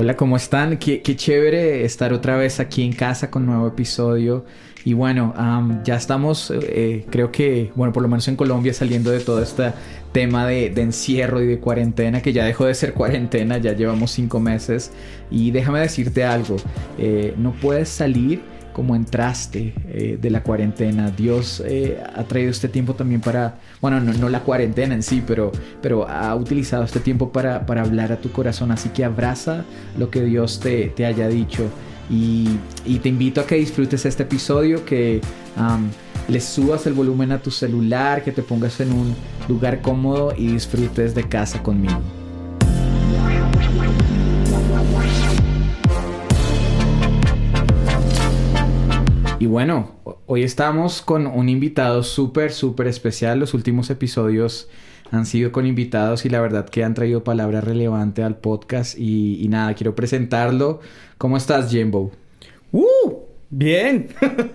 Hola, ¿cómo están? Qué, chévere estar otra vez aquí en casa con nuevo episodio. Y bueno, ya estamos, eh, creo que, bueno, por lo menos en Colombia saliendo de todo este tema de, encierro y de cuarentena, que ya dejó de ser cuarentena, ya llevamos cinco meses. Y déjame decirte algo, eh, no puedes salir como entraste eh, de la cuarentena. Dios eh, ha traído este tiempo también para, bueno, no, la cuarentena en sí, pero, pero ha utilizado este tiempo para, para hablar a tu corazón. Así que abraza lo que Dios te, te haya dicho. Y, y, te invito a que disfrutes este episodio, que le subas el volumen a tu celular, que te pongas en un lugar cómodo y disfrutes de casa conmigo. Y bueno, hoy estamos con un invitado súper, súper especial. Los últimos episodios han sido con invitados y la verdad que han traído palabra relevante al podcast. Y, nada, quiero presentarlo. ¿Cómo estás, Jimbo? ¡Uh! Bien.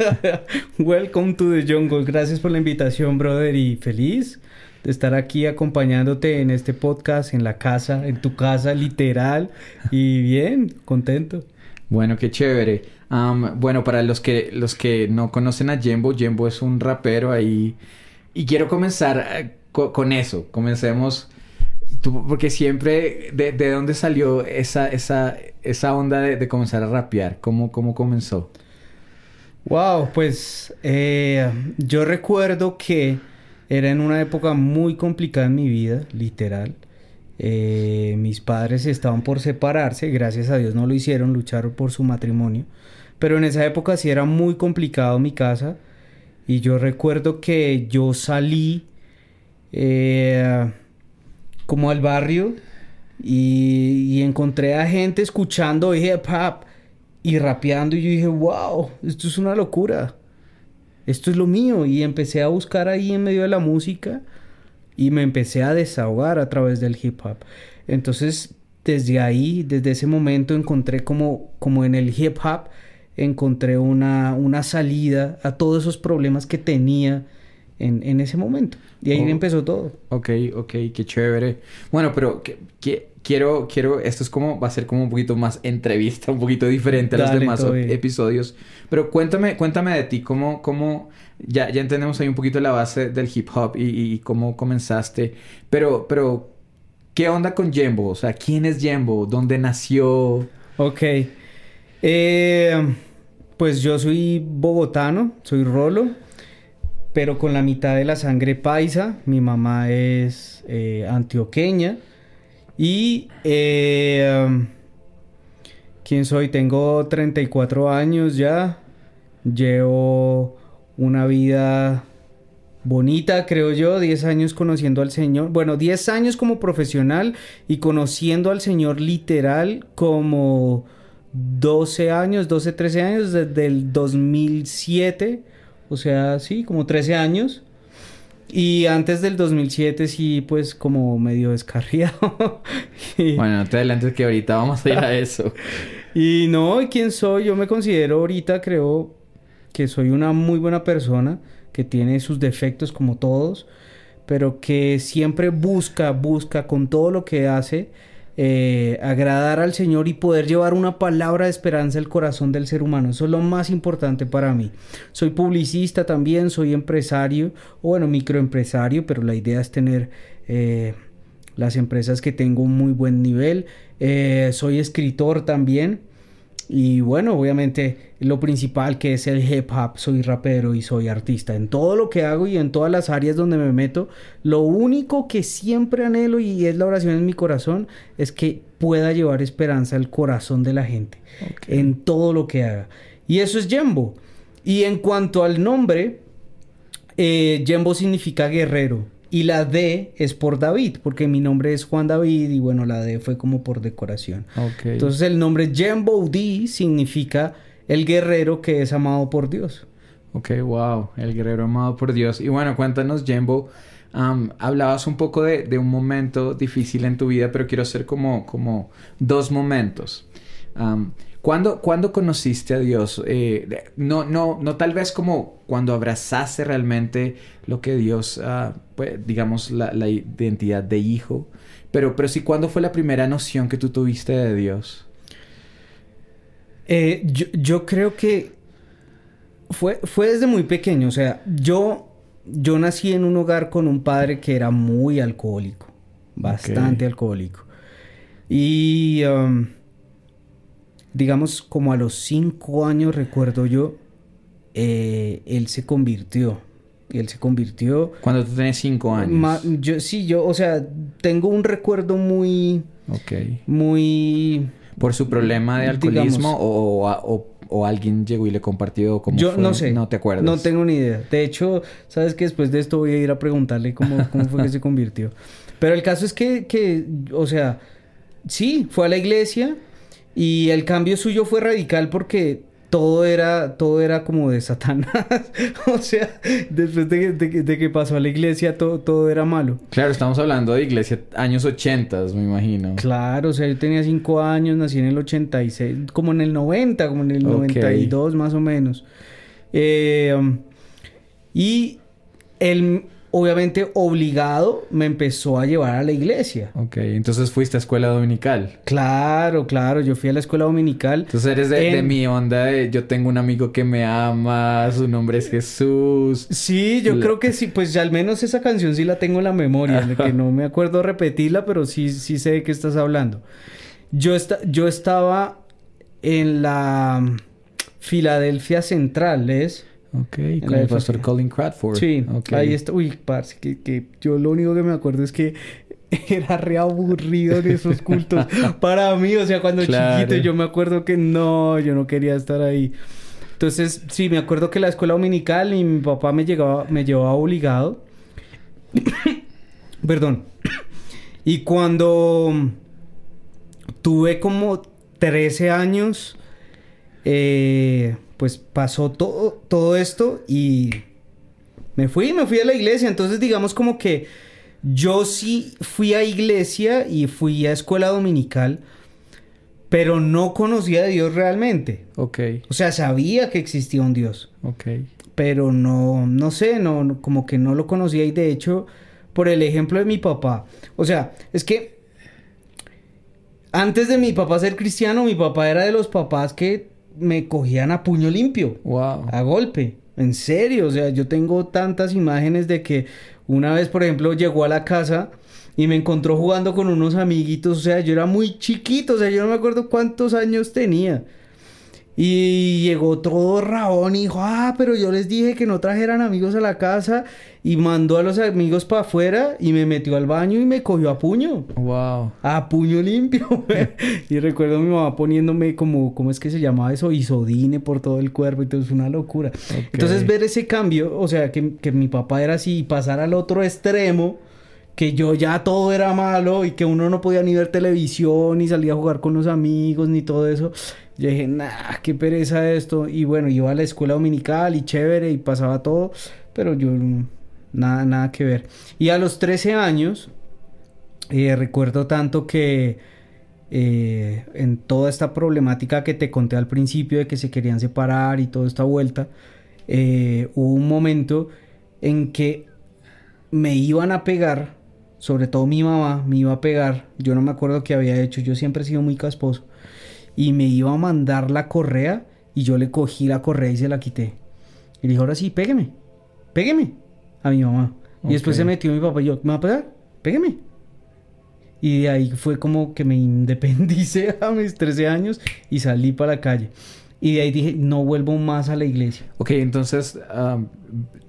Welcome to the jungle. Gracias por la invitación, brother, y feliz de estar aquí acompañándote en este podcast, en la casa, en tu casa, literal. Y bien, contento. Bueno, qué chévere bueno, para los que, los que no conocen a Jembo, Jembo es un rapero ahí. Y quiero comenzar eh, con, eso. Comencemos. porque siempre, de, dónde salió esa, esa, esa onda de, comenzar a rapear? ¿Cómo, cómo comenzó? Wow, pues eh, yo recuerdo que era en una época muy complicada en mi vida, literal. Eh, mis padres estaban por separarse, gracias a Dios no lo hicieron, lucharon por su matrimonio. Pero en esa época sí era muy complicado mi casa. Y yo recuerdo que yo salí eh, como al barrio y, encontré a gente escuchando hip hop y rapeando. Y yo dije, wow, esto es una locura. Esto es lo mío. Y empecé a buscar ahí en medio de la música y me empecé a desahogar a través del hip hop. Entonces, desde ahí, desde ese momento, encontré como, como en el hip hop encontré una, una salida a todos esos problemas que tenía en, en ese momento. Y ahí oh. empezó todo. Ok, ok, qué chévere. Bueno, pero que, quiero, quiero, esto es como, va a ser como un poquito más entrevista, un poquito diferente a los demás episodios. Pero cuéntame, cuéntame de ti, cómo, cómo, ya, ya entendemos ahí un poquito la base del hip hop y, y cómo comenzaste. Pero, pero, ¿qué onda con Jembo? O sea, ¿quién es Jembo? ¿Dónde nació? Ok. Eh, pues yo soy bogotano, soy rolo, pero con la mitad de la sangre paisa. Mi mamá es eh, antioqueña. Y... Eh, ¿Quién soy? Tengo 34 años ya. Llevo una vida bonita, creo yo, 10 años conociendo al Señor. Bueno, 10 años como profesional y conociendo al Señor literal como 12 años, 12, 13 años, desde el 2007, o sea, sí, como 13 años. Y antes del 2007 sí, pues como medio descarriado. Bueno, no te adelantes que ahorita vamos a ir a eso. y no, ¿quién soy? Yo me considero ahorita, creo que soy una muy buena persona, que tiene sus defectos como todos, pero que siempre busca, busca con todo lo que hace eh, agradar al Señor y poder llevar una palabra de esperanza al corazón del ser humano. Eso es lo más importante para mí. Soy publicista también, soy empresario, o bueno, microempresario, pero la idea es tener eh, las empresas que tengo un muy buen nivel. Eh, soy escritor también. Y bueno, obviamente lo principal que es el hip hop, soy rapero y soy artista. En todo lo que hago y en todas las áreas donde me meto, lo único que siempre anhelo y es la oración en mi corazón es que pueda llevar esperanza al corazón de la gente en todo lo que haga. Y eso es Jembo. Y en cuanto al nombre, eh, Jembo significa guerrero. Y la D es por David, porque mi nombre es Juan David y bueno, la D fue como por decoración. Entonces el nombre Jembo D significa el guerrero que es amado por Dios. Ok, wow, el guerrero amado por Dios. Y bueno, cuéntanos, Jembo, hablabas un poco de, un momento difícil en tu vida, pero quiero hacer como, como dos momentos. ¿Cuándo, conociste a Dios? Eh, no, no, no tal vez como cuando abrazaste realmente lo que Dios, uh, pues, digamos, la, identidad de hijo, pero, pero sí, ¿cuándo fue la primera noción que tú tuviste de Dios? Eh, yo, yo creo que fue, fue desde muy pequeño. O sea, yo, yo nací en un hogar con un padre que era muy alcohólico. Bastante alcohólico. Y um, digamos, como a los cinco años, recuerdo yo, eh, él se convirtió. Él se convirtió. Cuando tú tenías cinco años. yo, sí, yo, o sea, tengo un recuerdo muy. Ok. Muy. ¿Por su problema de alcoholismo o, o, alguien llegó y le compartió cómo Yo no sé. No te acuerdas. No tengo ni idea. De hecho, sabes que después de esto voy a ir a preguntarle cómo, cómo fue que se convirtió. Pero el caso es que, que, o sea, sí, fue a la iglesia y el cambio suyo fue radical porque todo era, todo era como de Satanás. o sea, después de, que pasó a la iglesia, todo, todo era malo. Claro, estamos hablando de iglesia años 80, me imagino. Claro, o sea, yo tenía 5 años, nací en el 86, como en el 90, como en el 92 más o menos. Eh, y el, obviamente obligado, me empezó a llevar a la iglesia. Ok, entonces fuiste a escuela dominical. Claro, claro, yo fui a la escuela dominical. Entonces eres de, mi onda de yo tengo un amigo que me ama, su nombre es Jesús. Sí, yo creo que sí, pues ya al menos esa canción sí la tengo en la memoria, de que no me acuerdo repetirla, pero sí, sí sé de qué estás hablando. Yo, yo estaba en la Filadelfia Central, ¿es? Ok, con el pastor Colin Cradford. Sí, ahí está. Uy, parce, que, que yo lo único que me acuerdo es que era re aburrido en esos cultos. Para mí, o sea, cuando chiquito yo me acuerdo que no, yo no quería estar ahí. Entonces, sí, me acuerdo que la escuela dominical y mi papá me, llegaba, me llevaba obligado. Perdón. Y cuando tuve como 13 años, eh, pues pasó todo, todo esto y me fui, me fui a la iglesia. Entonces digamos como que yo sí fui a iglesia y fui a escuela dominical, pero no conocía a Dios realmente. Ok. O sea, sabía que existía un Dios. Ok. Pero no, no sé, no, como que no lo conocía y de hecho, por el ejemplo de mi papá. O sea, es que antes de mi papá ser cristiano, mi papá era de los papás que me cogían a puño limpio. Wow. A golpe. En serio. O sea, yo tengo tantas imágenes de que una vez, por ejemplo, llegó a la casa y me encontró jugando con unos amiguitos. O sea, yo era muy chiquito. O sea, yo no me acuerdo cuántos años tenía. Y llegó todo rabón y dijo, ah, pero yo les dije que no trajeran amigos a la casa y mandó a los amigos para afuera y me metió al baño y me cogió a puño. Wow. A puño limpio. y recuerdo a mi mamá poniéndome como, ¿cómo es que se llamaba eso? Isodine por todo el cuerpo y todo es una locura. Entonces ver ese cambio, o sea, que, que mi papá era así y pasar al otro extremo que yo ya todo era malo y que uno no podía ni ver televisión, ni salir a jugar con los amigos, ni todo eso. Yo dije, nah, qué pereza esto. Y bueno, iba a la escuela dominical y chévere y pasaba todo, pero yo nada, nada que ver. Y a los 13 años, eh, recuerdo tanto que eh, en toda esta problemática que te conté al principio de que se querían separar y toda esta vuelta, eh, hubo un momento en que me iban a pegar, sobre todo mi mamá me iba a pegar, yo no me acuerdo qué había hecho, yo siempre he sido muy casposo y me iba a mandar la correa y yo le cogí la correa y se la quité. Y le dijo, ahora sí, pégueme, pégueme a mi mamá. Y después se metió mi papá y yo, ¿me va a pegar? Pégueme. Y de ahí fue como que me independicé a mis 13 años y salí para la calle. Y de ahí dije, no vuelvo más a la iglesia. Ok, entonces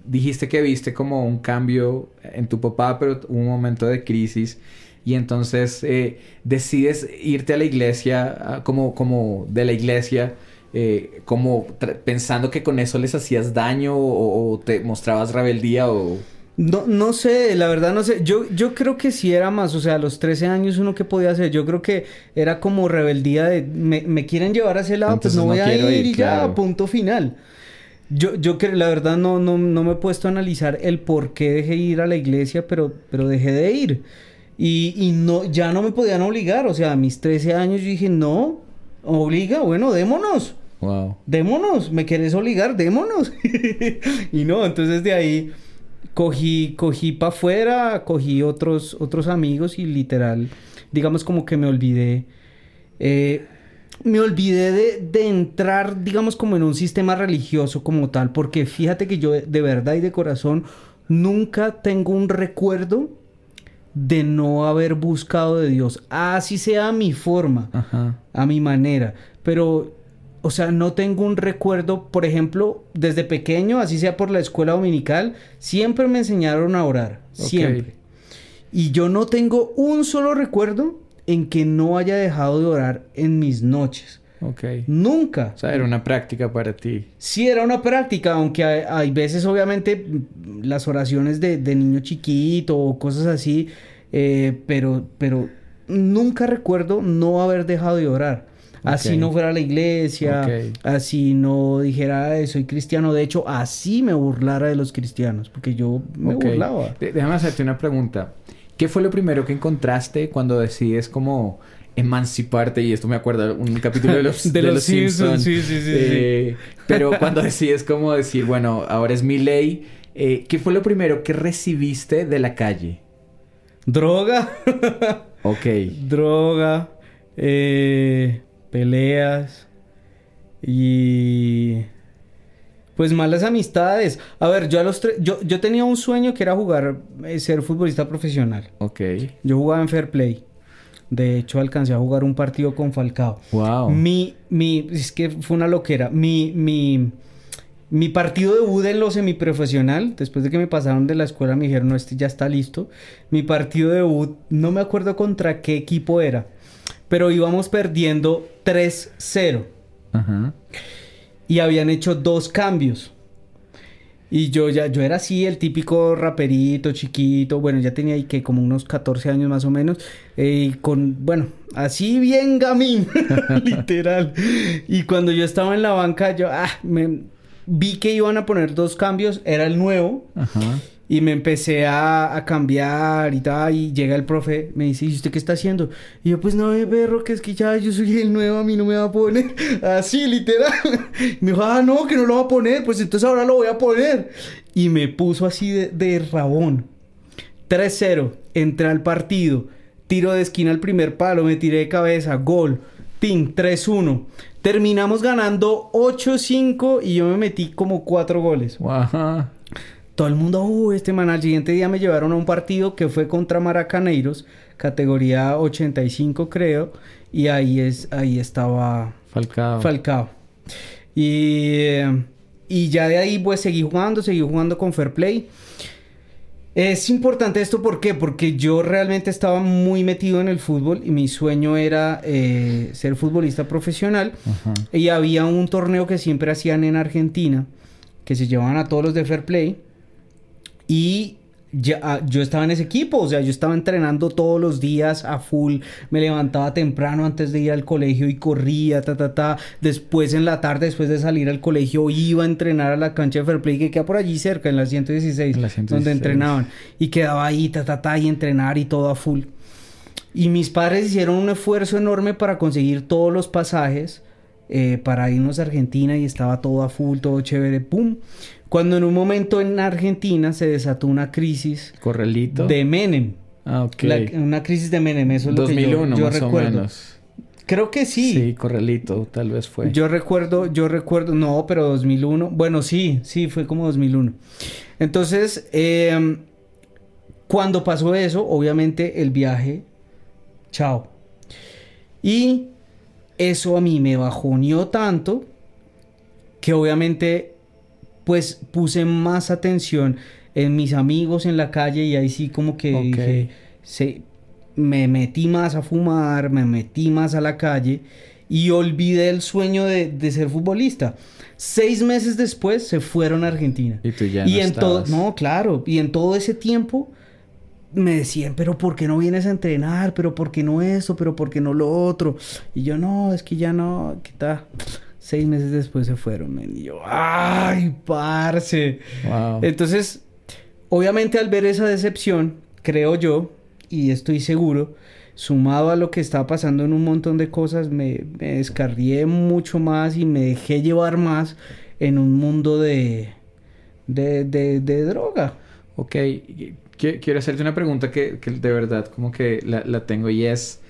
dijiste que viste como un cambio en tu papá, pero un momento de crisis y entonces eh, decides irte a la iglesia, ah, como, como de la iglesia, eh, como pensando que con eso les hacías daño o, te mostrabas rebeldía o... No, no sé, la verdad no sé. Yo, yo creo que sí era más, o sea, a los 13 años uno que podía hacer. Yo creo que era como rebeldía de me, quieren llevar a ese lado, pues no voy a ir, y ya, punto final. Yo, yo que la verdad no, no, no me he puesto a analizar el por qué dejé ir a la iglesia, pero, pero dejé de ir. Y, y, no, ya no me podían obligar. O sea, a mis 13 años yo dije, no, obliga, bueno, démonos. Wow. Démonos, me quieres obligar, démonos. y no, entonces de ahí cogí, cogí para afuera, cogí otros, otros amigos y literal, digamos como que me olvidé. Eh, me olvidé de, de entrar, digamos, como en un sistema religioso como tal, porque fíjate que yo de verdad y de corazón nunca tengo un recuerdo de no haber buscado de Dios, así sea a mi forma, Ajá. a mi manera, pero, o sea, no tengo un recuerdo, por ejemplo, desde pequeño, así sea por la escuela dominical, siempre me enseñaron a orar, siempre. Y yo no tengo un solo recuerdo en que no haya dejado de orar en mis noches. Ok. Nunca. O sea, era una práctica para ti. Sí, era una práctica, aunque hay, hay veces, obviamente, las oraciones de, de niño chiquito o cosas así, eh, pero, pero nunca recuerdo no haber dejado de orar. Así no fuera a la iglesia, así no dijera "Ay, soy cristiano. De hecho, así me burlara de los cristianos, porque yo me burlaba. De- déjame hacerte una pregunta. ¿Qué fue lo primero que encontraste cuando decides como emanciparte? Y esto me acuerda un capítulo de los, De de los los Simpsons, Simpsons. sí, sí, sí, Eh, Pero cuando decides como decir, bueno, ahora es mi ley. eh, ¿Qué fue lo primero que recibiste de la calle? Droga. Ok. droga, eh, peleas y pues malas amistades. A ver, yo a los tres, yo, yo tenía un sueño que era jugar, ser futbolista profesional. Ok. Yo jugaba en Fair Play. De hecho, alcancé a jugar un partido con Falcao. Wow. Mi, mi, es que fue una loquera. Mi, mi, mi partido debut en lo semiprofesional, después de que me pasaron de la escuela, me dijeron, no, este ya está listo. Mi partido debut, no me acuerdo contra qué equipo era, pero íbamos perdiendo 3-0 Ajá. y habían hecho dos cambios. Y yo ya, yo era así, el típico raperito, chiquito, bueno, ya tenía ahí que como unos 14 años más o menos, eh, con, bueno, así bien gamín, literal. Y cuando yo estaba en la banca, yo, ah, me, vi que iban a poner dos cambios, era el nuevo, Ajá. Y me empecé a, a cambiar y tal. Y llega el profe, me dice, ¿y usted qué está haciendo? Y yo, pues no, eh, perro, que es que ya yo soy el nuevo, a mí no me va a poner. Así, literal. Y me dijo, ah, no, que no lo va a poner. Pues entonces ahora lo voy a poner. Y me puso así de, de rabón. 3-0, entré al partido. Tiro de esquina al primer palo, me tiré de cabeza, gol. Ping, 3-1. Terminamos ganando 8-5 y yo me metí como 4 goles. Ajá. Todo el mundo, uh, este man, al siguiente día me llevaron a un partido que fue contra Maracaneiros, categoría 85 creo, y ahí es, ahí estaba Falcao. Falcao. Y, eh, y ya de ahí pues seguí jugando, seguí jugando con Fair Play. Es importante esto, ¿por qué? Porque yo realmente estaba muy metido en el fútbol y mi sueño era eh, ser futbolista profesional. Ajá. Y había un torneo que siempre hacían en Argentina, que se llevaban a todos los de Fair Play. Y ya, ah, yo estaba en ese equipo, o sea, yo estaba entrenando todos los días a full. Me levantaba temprano antes de ir al colegio y corría, ta, ta, ta. Después en la tarde, después de salir al colegio, iba a entrenar a la cancha de Fair Play que queda por allí cerca, en la 116, En la donde 116. entrenaban. Y quedaba ahí, ta, ta, ta, y entrenar y todo a full. Y mis padres hicieron un esfuerzo enorme para conseguir todos los pasajes eh, para irnos a Argentina y estaba todo a full, todo chévere, pum. Cuando en un momento en Argentina se desató una crisis Correlito. de Menem. Ah, ok. La- una crisis de Menem, eso es lo que 2001 yo, yo más recuerdo. o menos. Creo que sí. Sí, correlito, tal vez fue. Yo recuerdo, yo recuerdo, no, pero 2001. Bueno, sí, sí, fue como 2001. Entonces, eh, cuando pasó eso, obviamente el viaje, chao. Y eso a mí me bajoneó tanto que obviamente, pues puse más atención en mis amigos en la calle y ahí sí como que dije, se, me metí más a fumar, me metí más a la calle y olvidé el sueño de, de ser futbolista. Seis meses después se fueron a Argentina. Y tú ya y no en todo, no, claro, y en todo ese tiempo me decían, pero ¿por qué no vienes a entrenar? Pero ¿por qué no eso? Pero ¿por qué no lo otro? Y yo, no, es que ya no, ¿qué tal? Seis meses después se fueron, men. Y yo, ¡ay, parce! Wow. Entonces, obviamente al ver esa decepción, creo yo, y estoy seguro, sumado a lo que estaba pasando en un montón de cosas, me, me descarrié mucho más y me dejé llevar más en un mundo de, de, de, de droga. Ok, qui- quiero hacerte una pregunta que, que de verdad como que la, la tengo y es,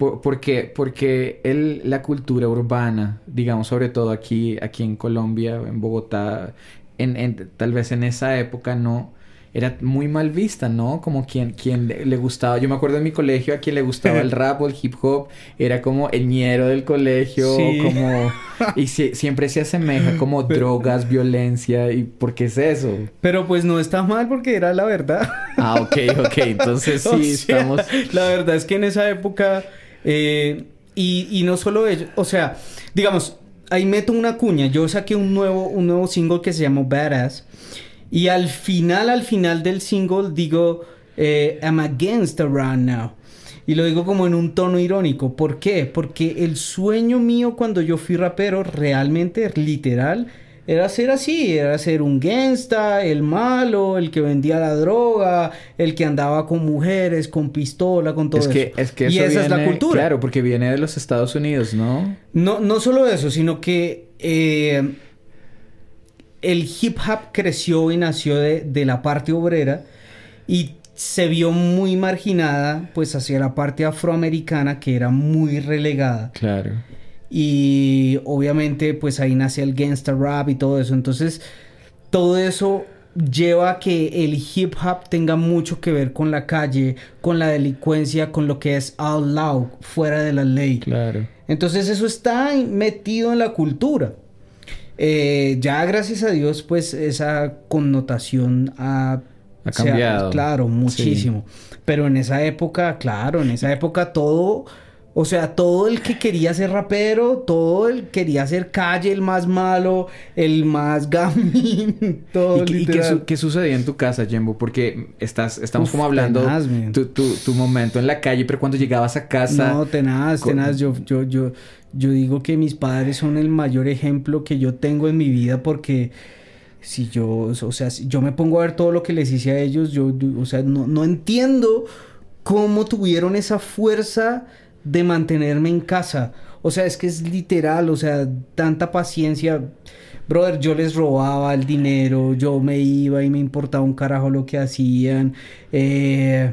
por- porque porque el, la cultura urbana, digamos, sobre todo aquí, aquí en Colombia, en Bogotá, en, en- tal vez en esa época no era muy mal vista, ¿no? Como quien, quien le, le gustaba, yo me acuerdo en mi colegio a quien le gustaba el rap o el hip hop, era como el ñero del colegio, Sí. como... Y si- siempre se asemeja como drogas, violencia, ¿y por qué es eso? Pero pues no está mal porque era la verdad. Ah, ok, ok, entonces O sí, sea, estamos... La verdad es que en esa época, eh, y, no solo ellos, o sea, digamos, ahí meto una cuña. Yo saqué un nuevo, un nuevo single que se llamó Badass. Y al final, al final del single, digo, eh, I'm against the run now. Y lo digo como en un tono irónico. ¿Por qué? Porque el sueño mío cuando yo fui rapero, realmente, literal, era ser así, era ser un gangsta, el malo, el que vendía la droga, el que andaba con mujeres, con pistola, con todo Es que, eso. es que y esa es la cultura. Claro, porque viene de los Estados Unidos, ¿no? No, no solo eso, sino que eh, el hip hop creció y nació de, de la parte obrera y se vio muy marginada pues hacia la parte afroamericana que era muy relegada. Claro. Y obviamente pues ahí nace el gangsta rap y todo eso. Entonces todo eso lleva a que el hip hop tenga mucho que ver con la calle, con la delincuencia, con lo que es all loud, fuera de la ley. Claro. Entonces eso está metido en la cultura. Eh, ya gracias a Dios, pues esa connotación ha, cambiado. claro, muchísimo. Pero en esa época, claro, en esa época todo, o sea, todo el que quería ser rapero, todo el quería ser calle, el más malo, el más gamín, todo ¿Y, qué- y qué, literal. su- qué sucedía en tu casa, Jembo? Porque estás, estamos Uf, como hablando tenaz, tu, tu, tu momento en la calle, pero cuando llegabas a casa... No, tenaz, con- tenaz. Yo, yo, yo, yo digo que mis padres son el mayor ejemplo que yo tengo en mi vida porque si yo, o sea, si yo me pongo a ver todo lo que les hice a ellos, yo, yo- o sea, no, no entiendo cómo tuvieron esa fuerza de mantenerme en casa. O sea, es que es literal, o sea, tanta paciencia. Brother, yo les robaba el dinero, yo me iba y me importaba un carajo lo que hacían. Eh,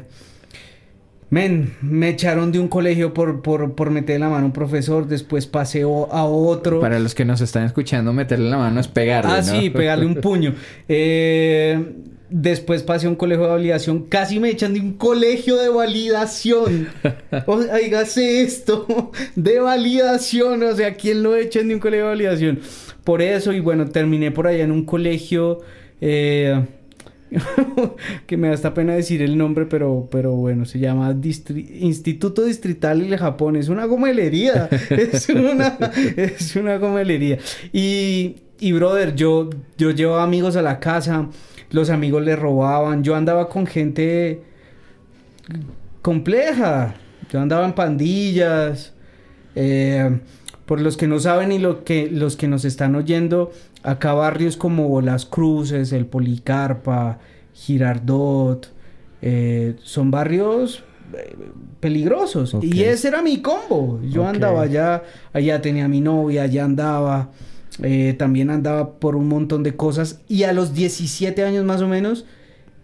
Men, me echaron de un colegio por, por, por meter la mano a un profesor, después pasé o- a otro. Para los que nos están escuchando, meterle la mano es pegarle, ah, ¿no? sí, pegarle un puño. Eh, después pasé a un colegio de validación. Casi me echan de un colegio de validación. O sea, hágase esto de validación. O sea, ¿quién lo echan de un colegio de validación? Por eso, y bueno, terminé por allá en un colegio. eh, que me da esta pena decir el nombre, pero, pero bueno, se llama Distri- Instituto Distrital del Japón. Es una gomelería. es, una, es una gomelería. Y, y brother, yo, yo llevaba amigos a la casa, los amigos le robaban, yo andaba con gente compleja, yo andaba en pandillas. Eh, por los que no saben y lo que, los que nos están oyendo, acá barrios como Las Cruces, El Policarpa, Girardot, eh, son barrios eh, peligrosos. Y ese era mi combo. Yo andaba allá, allá tenía mi novia, allá andaba. Eh, también andaba por un montón de cosas. Y a los 17 años más o menos,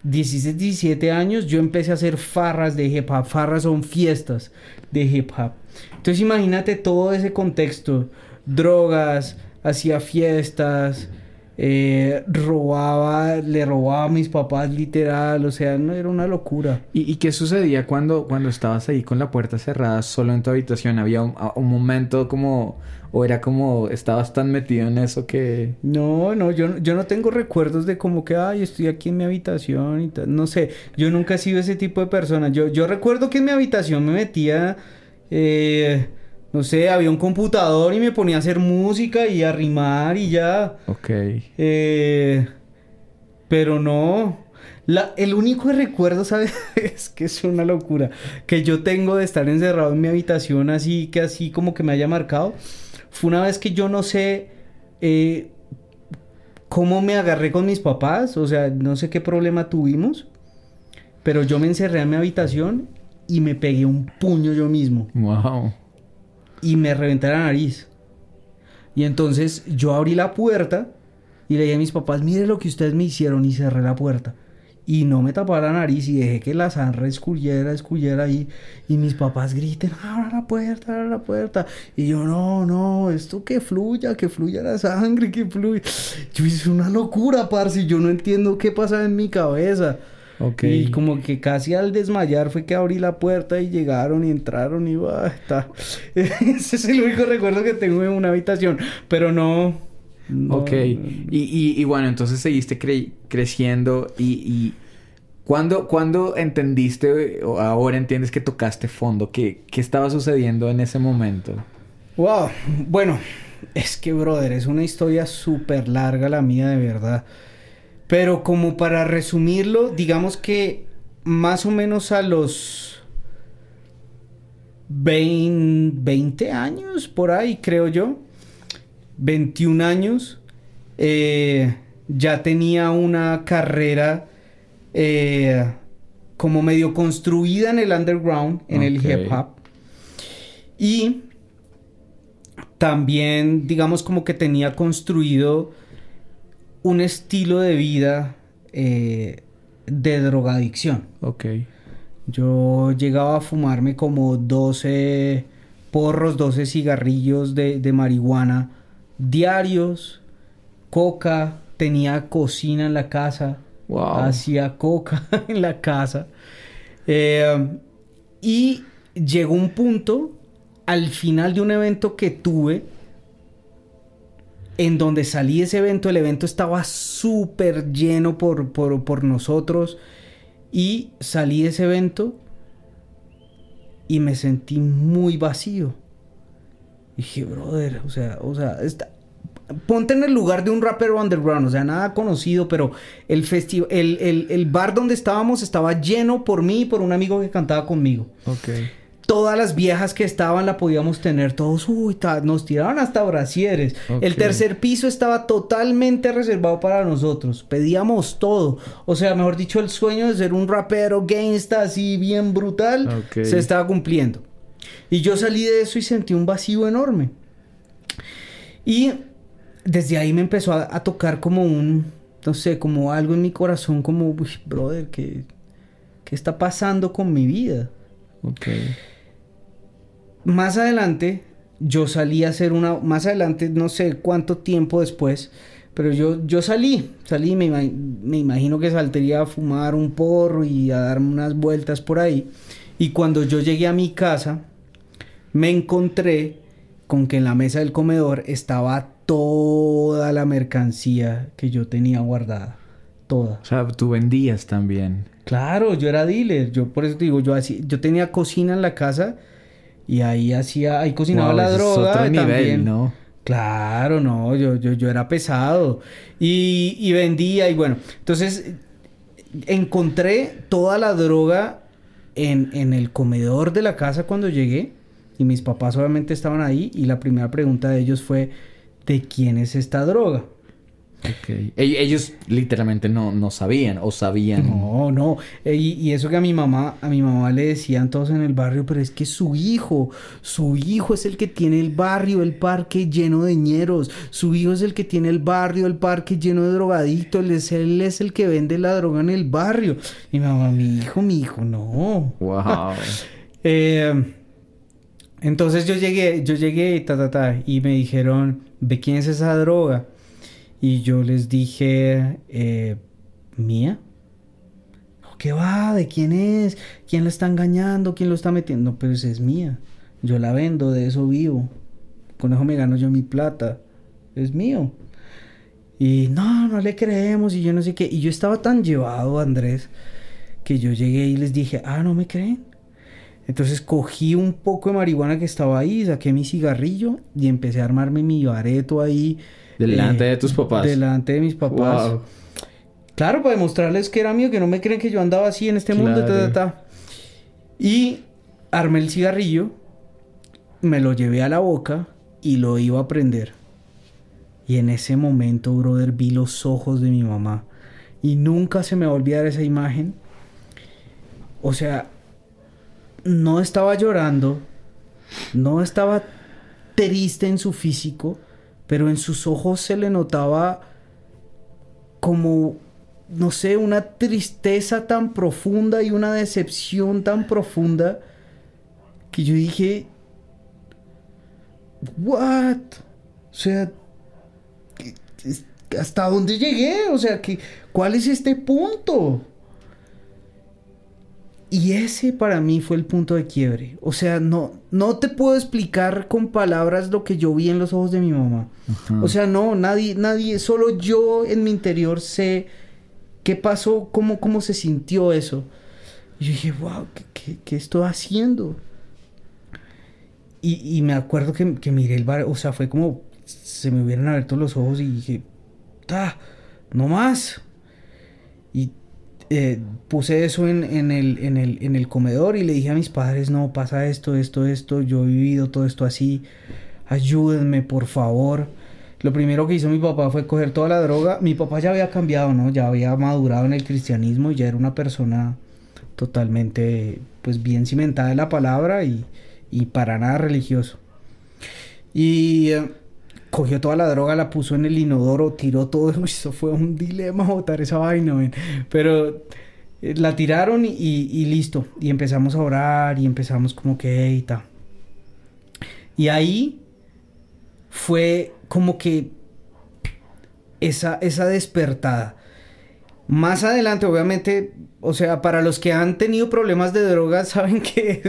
16, 17 años, yo empecé a hacer farras de hip hop. Farras son fiestas de hip hop. Entonces imagínate todo ese contexto. Drogas, hacía fiestas, eh, robaba, le robaba a mis papás literal. O sea, no era una locura. ¿Y, qué sucedía cuando, cuando estabas ahí con la puerta cerrada solo en tu habitación? ¿Había un, un momento como... o era como... estabas tan metido en eso que... No, no, yo, no- yo no tengo recuerdos de como que, ay, estoy aquí en mi habitación y tal. No sé, yo nunca he sido ese tipo de persona. Yo, yo recuerdo que en mi habitación me metía, eh, no sé, había un computador y me ponía a hacer música y a rimar y ya. Ok. Eh, pero no. La, el único recuerdo, ¿sabes? es que es una locura. Que yo tengo de estar encerrado en mi habitación así, que así como que me haya marcado. Fue una vez que yo no sé eh, cómo me agarré con mis papás. O sea, no sé qué problema tuvimos. Pero yo me encerré en mi habitación y me pegué un puño yo mismo Wow. y me reventé la nariz. Y entonces yo abrí la puerta y le dije a mis papás, mire lo que ustedes me hicieron y cerré la puerta. Y no me tapaba la nariz y dejé que la sangre escurriera, escurriera ahí y mis papás griten, abra la puerta, abra la puerta. Y yo, no, no, esto que fluya, que fluya la sangre, que fluya. Yo hice una locura, parce, yo no entiendo qué pasa en mi cabeza. Y como que casi al desmayar fue que abrí la puerta y llegaron y entraron y va, está. Ese es el único recuerdo que tengo en una habitación, pero no... ok, Y, y, bueno, entonces seguiste creciendo y, y ¿cuándo, ¿cuándo, entendiste o ahora entiendes que tocaste fondo? ¿Qué, ¿Qué estaba sucediendo en ese momento? Wow, bueno, es que brother, es una historia súper larga la mía de verdad. Pero como para resumirlo, digamos que más o menos a los 20, años, por ahí creo yo, 21 años, eh, ya tenía una carrera eh, como medio construida en el underground, en el hip hop. Y también, digamos, como que tenía construido un estilo de vida eh, de drogadicción. Ok. Yo llegaba a fumarme como 12 porros, 12 cigarrillos de, marihuana diarios, coca, tenía cocina en la casa, hacía coca en la casa. Eh, y llegó un punto al final de un evento que tuve en donde salí ese evento, el evento estaba súper lleno por, por, nosotros y salí de ese evento y me sentí muy vacío. Dije, brother, o sea, o sea, ponte en el lugar de un rapero underground, o sea, nada conocido, pero el, el, el, el bar donde estábamos estaba lleno por mí y por un amigo que cantaba conmigo. Ok todas las viejas que estaban la podíamos tener todos, uy, nos tiraban hasta brasieres. El tercer piso estaba totalmente reservado para nosotros. Pedíamos todo. O sea, mejor dicho, el sueño de ser un rapero gangsta así bien brutal se estaba cumpliendo. Y yo salí de eso y sentí un vacío enorme. Y desde ahí me empezó a, tocar como un, no sé, como algo en mi corazón, como, uy, brother, ¿qué, ¿qué está pasando con mi vida? Ok más adelante yo salí a hacer una, más adelante no sé cuánto tiempo después, pero yo, yo salí, salí, me, me imagino que saldría a fumar un porro y a darme unas vueltas por ahí. Y cuando yo llegué a mi casa, me encontré con que en la mesa del comedor estaba toda la mercancía que yo tenía guardada. Toda. O sea, tú vendías también. Claro, yo era dealer. Yo por eso te digo, yo, así, yo tenía cocina en la casa y ahí hacía, ahí cocinaba la droga. Es otro nivel, ¿no? Claro, no, yo, yo, yo era pesado. Y, y vendía, y bueno. Entonces, encontré toda la droga en, en el comedor de la casa cuando llegué. Y mis papás obviamente estaban ahí. Y la primera pregunta de ellos fue: ¿de quién es esta droga? Ellos literalmente no, no sabían o sabían. No, no. Y, eso que a mi mamá, a mi mamá le decían todos en el barrio, pero es que su hijo, su hijo es el que tiene el barrio, el parque lleno de ñeros. Su hijo es el que tiene el barrio, el parque lleno de drogadictos. Él es, él es el que vende la droga en el barrio. Y mi mamá, mi hijo, mi hijo, no. Wow. Eh, entonces yo llegué, yo llegué, ta, ta, ta, y me dijeron, ¿de quién es esa droga? Y yo les dije, eh, ¿mía? ¿Qué va? ¿De quién es? ¿Quién la está engañando? ¿Quién lo está metiendo? Pero es mía. Yo la vendo, de eso vivo. Con eso me gano yo mi plata. Es mío. Y no, no le creemos y yo no sé qué. Y yo estaba tan llevado, Andrés, que yo llegué y les dije, ah, no me creen. Entonces cogí un poco de marihuana que estaba ahí, saqué mi cigarrillo y empecé a armarme mi bareto ahí Delante de tus papás. Delante de mis papás. Claro, para demostrarles que era mío, que no me creen que yo andaba así en este mundo. Y armé el cigarrillo, me lo llevé a la boca y lo iba a prender. Y en ese momento, brother, vi los ojos de mi mamá. Y nunca se me va a olvidar esa imagen. O sea, no estaba llorando, no estaba triste en su físico, pero en sus ojos se le notaba como no sé, una tristeza tan profunda y una decepción tan profunda que yo dije, ¿what? O sea, ¿hasta dónde llegué? O sea, ¿cuál es este punto? Y ese para mí fue el punto de quiebre. O sea, no, no te puedo explicar con palabras lo que yo vi en los ojos de mi mamá. O sea, no, nadie, nadie, solo yo en mi interior sé qué pasó, cómo, cómo se sintió eso. Y yo dije, wow, ¿qué, qué, estoy haciendo? Y, y, me acuerdo que, que miré el bar, o sea, fue como se me hubieran abierto los ojos y dije, ¡ta! No más. Y eh, puse eso en, el, en, el, en el comedor y le dije a mis padres, no, pasa esto, esto, esto, yo he vivido todo esto así, ayúdenme por favor. Lo primero que hizo mi papá fue coger toda la droga. Mi papá ya había cambiado, ¿no? Ya había madurado en el cristianismo y ya era una persona totalmente, pues bien cimentada en la palabra y, y para nada religioso. Y... Eh, cogió toda la droga, la puso en el inodoro, tiró todo. Eso fue un dilema botar esa vaina, Pero eh, la tiraron y, listo. Y empezamos a orar y empezamos como que, y Y ahí fue como que esa, esa despertada. Más adelante, obviamente, o sea, para los que han tenido problemas de drogas, saben que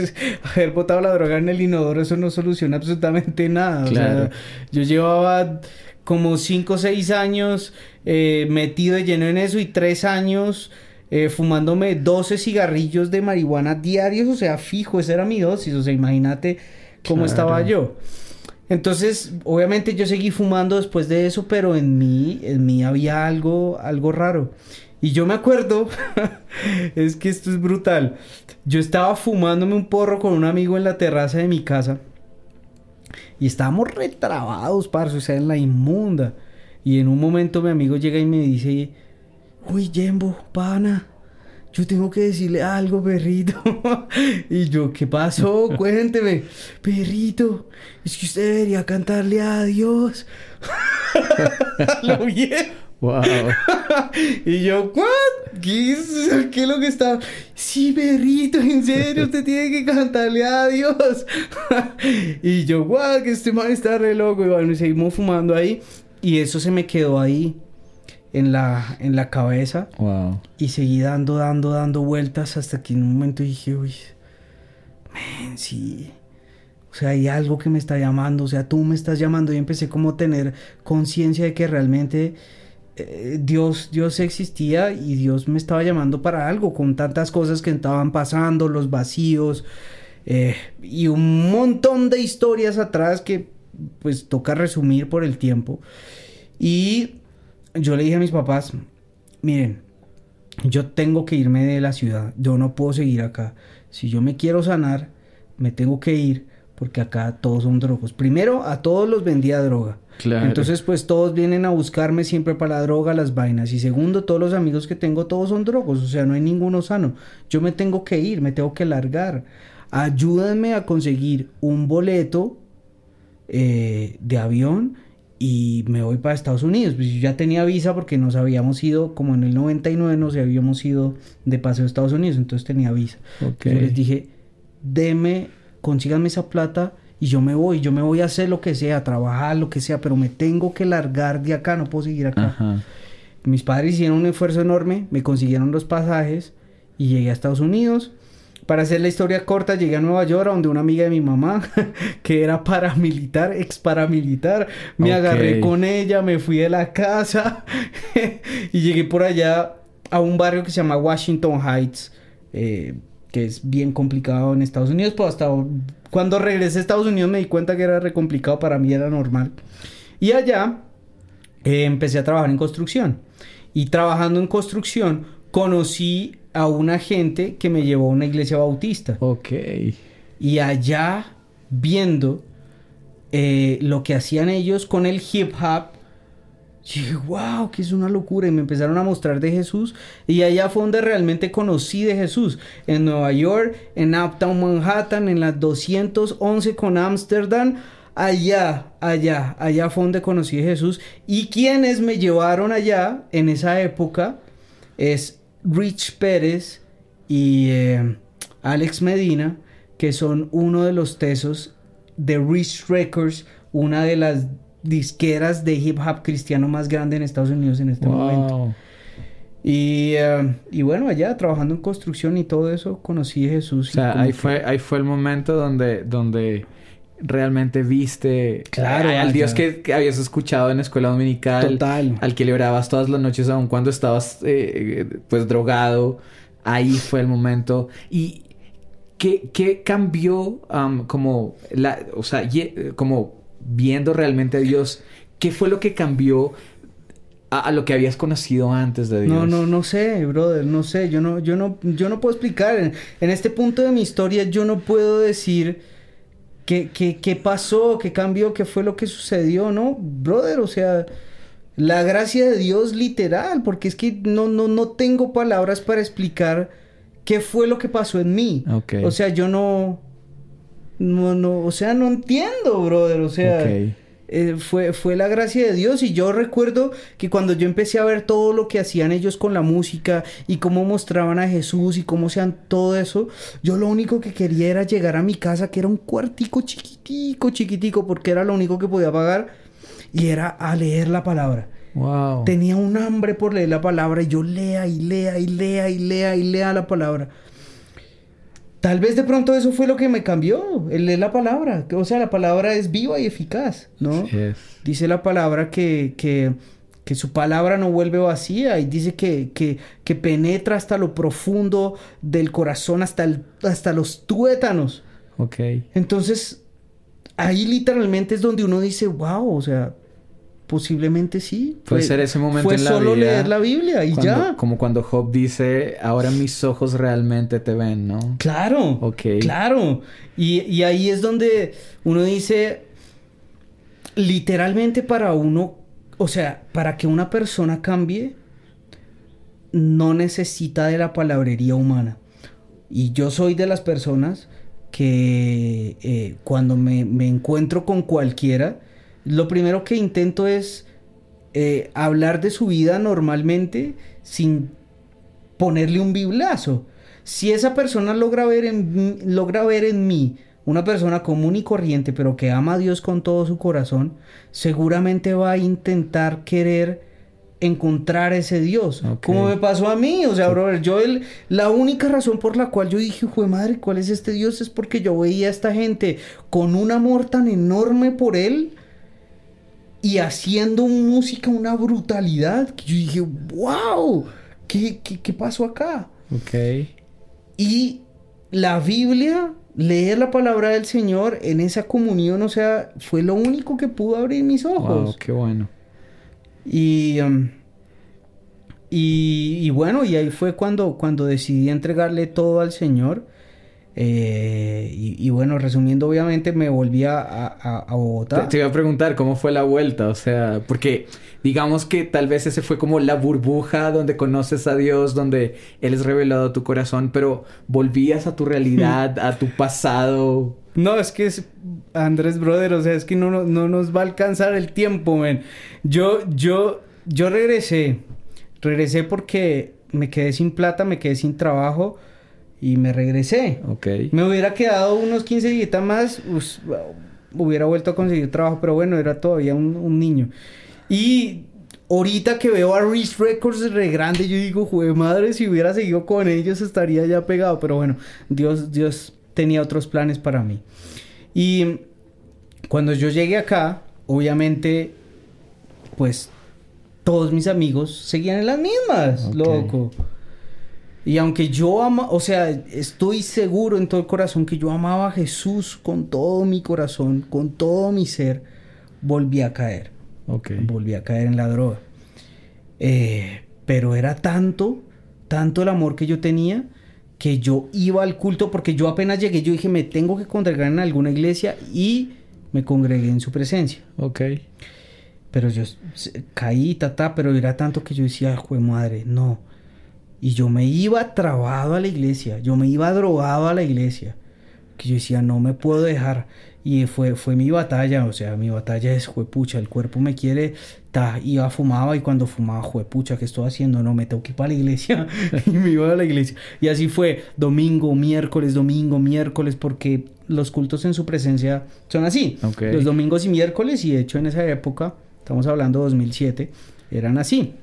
haber botado la droga en el inodoro, eso no soluciona absolutamente nada. O sea, yo llevaba como 5 o 6 años eh, metido de lleno en eso y 3 años eh, fumándome 12 cigarrillos de marihuana diarios, o sea, fijo, esa era mi dosis, o sea, imagínate cómo estaba yo. Entonces, obviamente yo seguí fumando después de eso, pero en mí, en mí había algo, algo raro. Y yo me acuerdo, es que esto es brutal. Yo estaba fumándome un porro con un amigo en la terraza de mi casa. Y estábamos retrabados, parce, o sea, en la inmunda. Y en un momento mi amigo llega y me dice, uy, Jembo, pana, yo tengo que decirle algo, perrito. y yo, ¿qué pasó? Cuénteme. Perrito, es que usted debería cantarle a Dios. Lo bien. Wow. y yo, ¿what? ¿Qué es, ¿Qué es lo que está? Sí, perrito, en serio, usted tiene que cantarle a Dios. y yo, wow, que este man está re loco. Y bueno, seguimos fumando ahí. Y eso se me quedó ahí en la, en la cabeza. Wow. Y seguí dando, dando, dando vueltas hasta que en un momento dije, uy, man, sí. O sea, hay algo que me está llamando, o sea, tú me estás llamando y empecé como a tener conciencia de que realmente eh, Dios, Dios existía y Dios me estaba llamando para algo, con tantas cosas que estaban pasando, los vacíos eh, y un montón de historias atrás que pues toca resumir por el tiempo. Y yo le dije a mis papás, miren, yo tengo que irme de la ciudad, yo no puedo seguir acá. Si yo me quiero sanar, me tengo que ir porque acá todos son drogos. Primero, a todos los vendía droga. Entonces, pues todos vienen a buscarme siempre para la droga, las vainas. Y segundo, todos los amigos que tengo, todos son drogos. O sea, no hay ninguno sano. Yo me tengo que ir, me tengo que largar. Ayúdenme a conseguir un boleto eh, de avión y me voy para Estados Unidos. Pues yo ya tenía visa porque nos habíamos ido, como en el 99 nos habíamos ido de paseo a Estados Unidos, entonces tenía visa. Yo les dije, deme, consíganme esa plata y yo me voy, yo me voy a hacer lo que sea, a trabajar, lo que sea, pero me tengo que largar de acá, no puedo seguir acá. Mis padres hicieron un esfuerzo enorme, me consiguieron los pasajes y llegué a Estados Unidos. Para hacer la historia corta, llegué a Nueva York, donde una amiga de mi mamá, que era paramilitar, ex paramilitar, me agarré con ella, me fui de la casa y llegué por allá a un barrio que se llama Washington Heights. Eh, que es bien complicado en Estados Unidos, pero hasta cuando regresé a Estados Unidos me di cuenta que era re complicado, para mí era normal. Y allá eh, empecé a trabajar en construcción. Y trabajando en construcción conocí a una gente que me llevó a una iglesia bautista. Ok. Y allá viendo eh, lo que hacían ellos con el hip hop, y dije, wow, que es una locura. Y me empezaron a mostrar de Jesús. Y allá fue donde realmente conocí de Jesús. En Nueva York, en Uptown Manhattan, en las 211 con Amsterdam. Allá, allá, allá fue donde conocí de Jesús. Y quienes me llevaron allá en esa época es Rich Pérez y eh, Alex Medina, que son uno de los tesos de Rich Records, una de las disqueras de hip hop cristiano más grande en Estados Unidos en este momento. Y, eh, y, bueno, allá trabajando en construcción y todo eso, conocí a Jesús. O sea, ahí, fue, ahí fue el momento donde, donde realmente viste claro, al Dios que, habías escuchado en la escuela dominical. Total. Al que le orabas todas las noches, aun cuando estabas eh, pues drogado. Ahí fue el momento. Y ¿qué, qué cambió como la, o sea, como viendo realmente a Dios? ¿Qué fue lo que cambió a, lo que habías conocido antes de Dios? No, no, no sé, brother, no sé. Yo no, yo no, yo no puedo explicar. En, en este punto de mi historia, yo no puedo decir qué, qué, qué pasó, qué cambió, qué fue lo que sucedió, ¿no? Brother, o sea, la gracia de Dios literal, porque es que no, no, no tengo palabras para explicar qué fue lo que pasó en mí. O sea, yo no, no, no, o sea, no entiendo, brother, o sea... Eh, fue, fue la gracia de Dios y yo recuerdo que cuando yo empecé a ver todo lo que hacían ellos con la música y cómo mostraban a Jesús y cómo sean todo eso, yo lo único que quería era llegar a mi casa que era un cuartico chiquitico, chiquitico, porque era lo único que podía pagar y era a leer la palabra. Wow. Tenía un hambre por leer la palabra y yo lea y lea y lea y lea y lea la palabra. Tal vez de pronto eso fue lo que me cambió, el leer la palabra. O sea, la palabra es viva y eficaz, ¿no? Dice la palabra que, que, que, su palabra no vuelve vacía y dice que, que, que penetra hasta lo profundo del corazón, hasta, el, hasta los tuétanos. Ok. Entonces, ahí literalmente es donde uno dice, wow, o sea, Posiblemente sí. Puede ser ese momento en la solo leer la Biblia y ya. Como cuando Job dice, ahora mis ojos realmente te ven, ¿no? Claro. Ok. Claro. Y, y ahí es donde uno dice, literalmente para uno, o sea, para que una persona cambie, no necesita de la palabrería humana. Y yo soy de las personas que eh, cuando me, me encuentro con cualquiera, lo primero que intento es eh, hablar de su vida normalmente sin ponerle un biblazo. Si esa persona logra ver en, logra ver en mí una persona común y corriente, pero que ama a Dios con todo su corazón, seguramente va a intentar querer encontrar ese Dios. Como me pasó a mí, o sea, brother, yo el, la única razón por la cual yo dije, jue madre, ¿cuál es este Dios? Es porque yo veía a esta gente con un amor tan enorme por él y haciendo música una brutalidad que yo dije, wow, ¿qué, qué, pasó acá? Ok. Y la Biblia, leer la palabra del Señor en esa comunión, o sea, fue lo único que pudo abrir mis ojos. Wow, qué bueno. Y, um, y, y, bueno, y ahí fue cuando, cuando decidí entregarle todo al Señor. Eh, y, bueno, resumiendo, obviamente me volví a, a, Bogotá. Te, iba a preguntar cómo fue la vuelta, o sea, porque digamos que tal vez ese fue como la burbuja donde conoces a Dios, donde Él es revelado a tu corazón, pero volvías a tu realidad, a tu pasado. No, es que es Andrés Brother, o sea, es que no, no nos va a alcanzar el tiempo, man. Yo, yo, yo regresé, regresé porque me quedé sin plata, me quedé sin trabajo y me regresé. Ok. Me hubiera quedado unos 15 días más, pues, hubiera vuelto a conseguir trabajo, pero bueno, era todavía un, niño. Y ahorita que veo a Reese Records re grande, yo digo, juez madre, si hubiera seguido con ellos estaría ya pegado, pero bueno, Dios, Dios tenía otros planes para mí. Y cuando yo llegué acá, obviamente, pues todos mis amigos seguían en las mismas, loco. Y aunque yo ama, o sea, estoy seguro en todo el corazón que yo amaba a Jesús con todo mi corazón, con todo mi ser, volví a caer. Okay. Volví a caer en la droga. Eh, pero era tanto, tanto el amor que yo tenía que yo iba al culto porque yo apenas llegué, yo dije, me tengo que congregar en alguna iglesia y me congregué en su presencia. Ok. Pero yo caí, ta, pero era tanto que yo decía, jue madre, no y yo me iba trabado a la iglesia, yo me iba drogado a la iglesia. Que yo decía, no me puedo dejar. Y fue, fue mi batalla, o sea, mi batalla es, pucha, el cuerpo me quiere ta, iba, fumaba y cuando fumaba, pucha, ¿qué estoy haciendo? No, me tengo que ir para la iglesia y me iba a la iglesia. Y así fue, domingo, miércoles, domingo, miércoles, porque los cultos en su presencia son así. Los domingos y miércoles y de hecho en esa época, estamos hablando de 2007, eran así.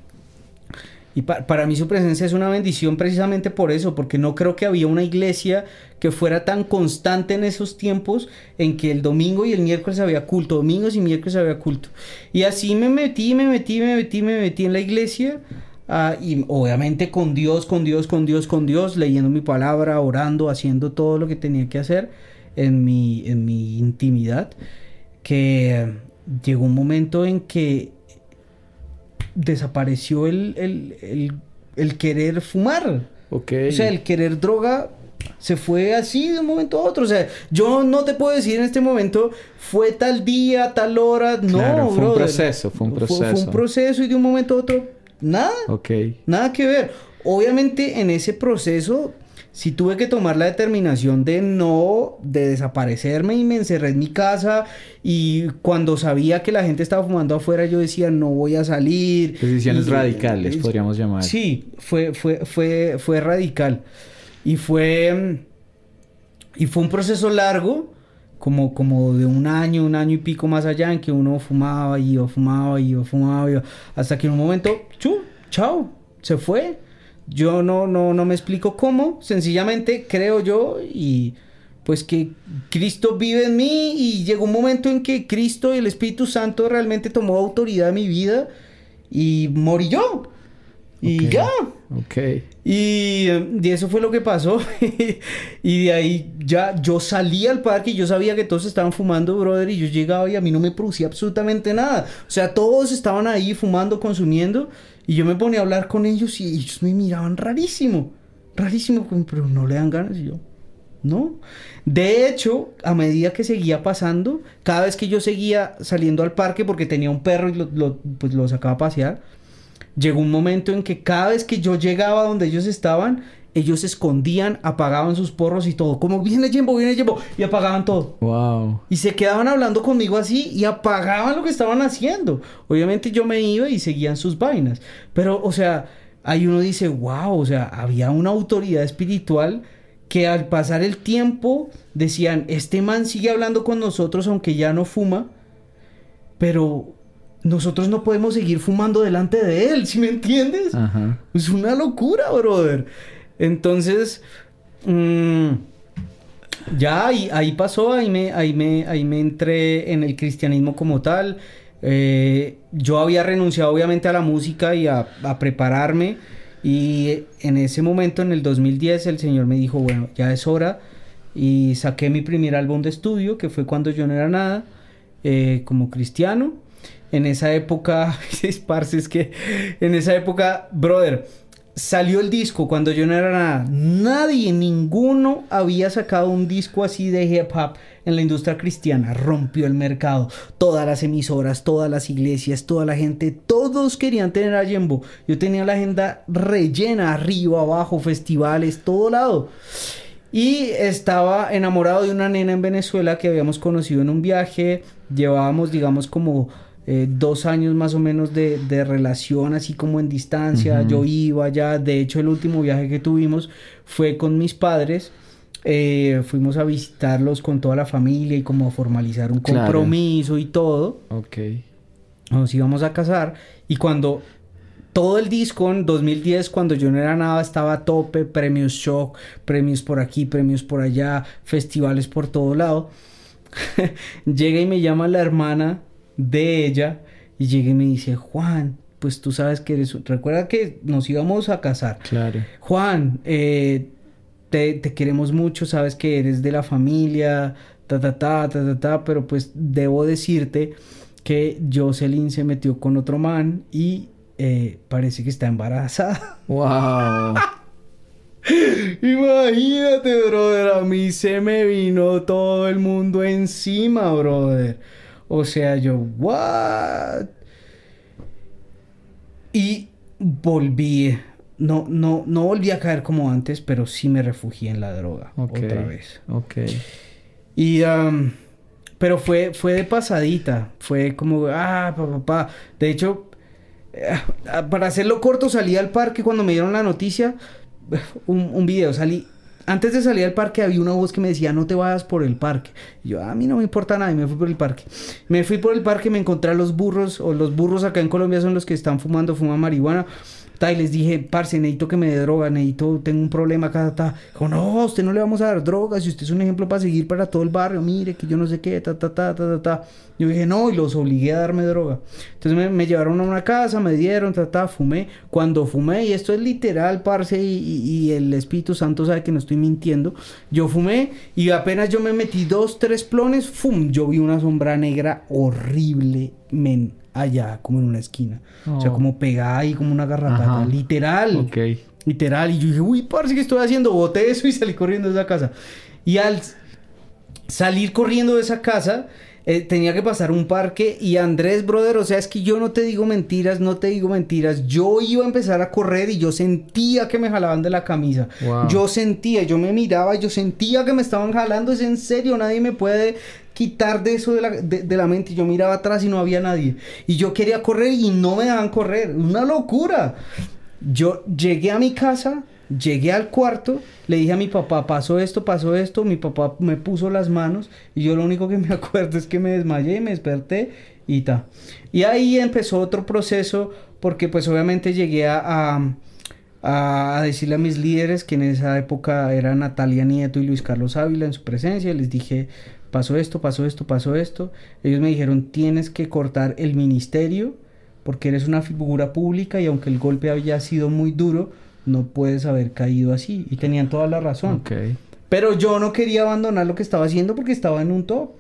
Y para mí su presencia es una bendición precisamente por eso, porque no creo que había una iglesia que fuera tan constante en esos tiempos en que el domingo y el miércoles había culto, domingos y miércoles había culto. Y así me metí, me metí, me metí, me metí en la iglesia. Ah, y obviamente con Dios, con Dios, con Dios, con Dios, leyendo mi palabra, orando, haciendo todo lo que tenía que hacer en mi, en mi intimidad, que llegó un momento en que desapareció el, querer fumar. Okay. O sea, el querer droga se fue así de un momento a otro. O sea, yo no te puedo decir en este momento, fue tal día, tal hora. No, fue un proceso, fue un proceso. Fue, un proceso y de un momento a otro, nada. Ok. Nada que ver. Obviamente en ese proceso si tuve que tomar la determinación de no, de desaparecerme y me encerré en mi casa y cuando sabía que la gente estaba fumando afuera yo decía no voy a salir. Decisiones radicales, podríamos llamar. Sí, fue, fue, fue, fue radical. Y fue, y fue un proceso largo, como, como de un año, un año y pico más allá, en que uno fumaba y iba, fumaba y iba, fumaba iba, hasta que en un momento, chu, chao, se fue yo no, no, no me explico cómo, sencillamente creo yo y pues que Cristo vive en mí y llegó un momento en que Cristo y el Espíritu Santo realmente tomó autoridad en mi vida y morí yo. Y ya. Ok. Y, y, eso fue lo que pasó. y de ahí ya yo salí al parque y yo sabía que todos estaban fumando, brother, y yo llegaba y a mí no me producía absolutamente nada. O sea, todos estaban ahí fumando, consumiendo. Y yo me ponía a hablar con ellos y ellos me miraban rarísimo. Rarísimo, pero no le dan ganas. Y yo, no. De hecho, a medida que seguía pasando, cada vez que yo seguía saliendo al parque porque tenía un perro y lo, pues lo sacaba a pasear, llegó un momento en que cada vez que yo llegaba donde ellos estaban, ellos se escondían, apagaban sus porros y todo. Como viene Jimbo, viene Jimbo. Y apagaban todo. Wow. Y se quedaban hablando conmigo así y apagaban lo que estaban haciendo. Obviamente yo me iba y seguían sus vainas. Pero, o sea, ahí uno dice, wow, o sea, había una autoridad espiritual que al pasar el tiempo decían, este man sigue hablando con nosotros aunque ya no fuma, pero nosotros no podemos seguir fumando delante de él, ¿sí me entiendes? Ajá. Es una locura, brother. Entonces, mm, ya ahí, pasó, ahí me, ahí, me, ahí me entré en el cristianismo como tal. Eh, yo había renunciado obviamente a la música y a, a, prepararme y en ese momento, en el 2010, el Señor me dijo, bueno, ya es hora y saqué mi primer álbum de estudio, que fue cuando yo no era nada, eh, como cristiano. En esa época, es que en esa época, brother, salió el disco cuando yo no era nada. Nadie, ninguno había sacado un disco así de hip hop en la industria cristiana. Rompió el mercado. Todas las emisoras, todas las iglesias, toda la gente, todos querían tener a Jembo. Yo tenía la agenda rellena, arriba, abajo, festivales, todo lado. Y estaba enamorado de una nena en Venezuela que habíamos conocido en un viaje. Llevábamos, digamos, como eh, dos años más o menos de, relación así como en distancia. Yo iba ya, de hecho el último viaje que tuvimos fue con mis padres. Eh, fuimos a visitarlos con toda la familia y como a formalizar un compromiso y todo. Ok. Nos íbamos a casar y cuando todo el disco en 2010, cuando yo no era nada, estaba a tope, premios shock, premios por aquí, premios por allá, festivales por todo lado. Llega y me llama la hermana de ella y llega y me dice, Juan, pues tú sabes que eres... Recuerda que nos íbamos a casar. Claro. Juan, eh, te, queremos mucho, sabes que eres de la familia, ta, ta, ta, ta, ta, ta, pero pues debo decirte que Jocelyn se metió con otro man y eh, parece que está embarazada. ¡Wow! Imagínate, brother, a mí se me vino todo el mundo encima, brother. O sea, yo, ¿what? Y volví. No, no, no volví a caer como antes, pero sí me refugié en la droga otra vez. Ok. Y um, Pero fue, fue de pasadita. Fue como, ah, papá, pa. De hecho, eh, para hacerlo corto, salí al parque cuando me dieron la noticia. Un, un video, salí antes de salir al parque había una voz que me decía, no te vayas por el parque. Y yo, a mí no me importa nada y me fui por el parque. Me fui por el parque, me encontré a los burros, o los burros acá en Colombia son los que están fumando, fuman marihuana y les dije, parce, necesito que me dé droga, necesito, tengo un problema acá, ta. Dijo, no, usted no le vamos a dar drogas, si usted es un ejemplo para seguir para todo el barrio, mire, que yo no sé qué, ta, ta, ta, ta, ta, ta. Yo dije, no, y los obligué a darme droga. Entonces me, llevaron a una casa, me dieron, ta, ta, fumé. Cuando fumé, y esto es literal, parce, y, y, el Espíritu Santo sabe que no estoy mintiendo, yo fumé y apenas yo me metí dos, tres plones, fum, yo vi una sombra negra horrible, men allá, como en una esquina. O sea, oh. como pegada ahí, como una garrapata. Literal. Ok. Literal. Y yo dije, uy, parce, ¿qué estoy haciendo? Boté eso y salí corriendo de esa casa. Y al salir corriendo de esa casa, eh, tenía que pasar un parque y Andrés, brother, o sea, es que yo no te digo mentiras, no te digo mentiras. Yo iba a empezar a correr y yo sentía que me jalaban de la camisa. Yo sentía, yo me miraba, yo sentía que me estaban jalando. Es en serio, nadie me puede quitar de eso de la, de, la mente. Yo miraba atrás y no había nadie. Y yo quería correr y no me dejaban correr. Una locura. Yo llegué a mi casa, llegué al cuarto, le dije a mi papá, pasó esto, pasó esto. Mi papá me puso las manos y yo lo único que me acuerdo es que me desmayé, me desperté y ta. Y ahí empezó otro proceso porque pues obviamente llegué a, a, a, decirle a mis líderes que en esa época era Natalia Nieto y Luis Carlos Ávila en su presencia. Les dije, pasó esto, pasó esto, pasó esto. Ellos me dijeron, tienes que cortar el ministerio porque eres una figura pública y aunque el golpe había sido muy duro, no puedes haber caído así. Y tenían toda la razón. Pero yo no quería abandonar lo que estaba haciendo porque estaba en un top.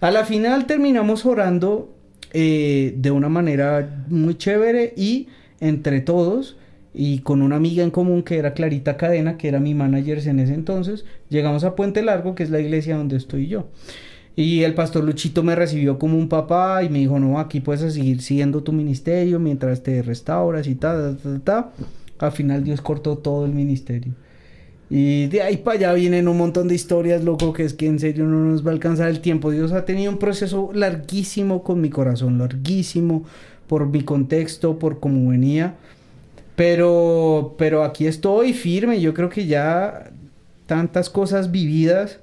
A la final terminamos orando eh, de una manera muy chévere y entre todos y con una amiga en común que era Clarita Cadena, que era mi manager en ese entonces, llegamos a Puente Largo, que es la iglesia donde estoy yo. Y el pastor Luchito me recibió como un papá y me dijo, no, aquí puedes seguir siguiendo tu ministerio mientras te restauras y tal, tal, tal. Al final Dios cortó todo el ministerio. Y de ahí para allá vienen un montón de historias, loco, que es que en serio no nos va a alcanzar el tiempo. Dios ha tenido un proceso larguísimo con mi corazón, larguísimo por mi contexto, por cómo venía. Pero, pero aquí estoy firme. Yo creo que ya tantas cosas vividas,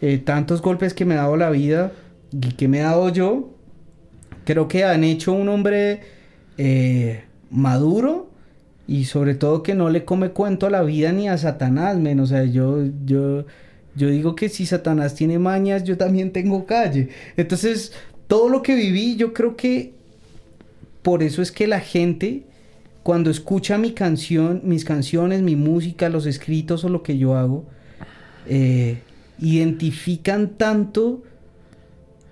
eh, tantos golpes que me ha dado la vida y que me he dado yo, creo que han hecho un hombre eh, maduro y sobre todo que no le come cuento a la vida ni a Satanás, men. O sea, yo, yo, yo digo que si Satanás tiene mañas, yo también tengo calle. Entonces, todo lo que viví, yo creo que por eso es que la gente cuando escucha mi canción, mis canciones, mi música, los escritos o lo que yo hago, eh, identifican tanto,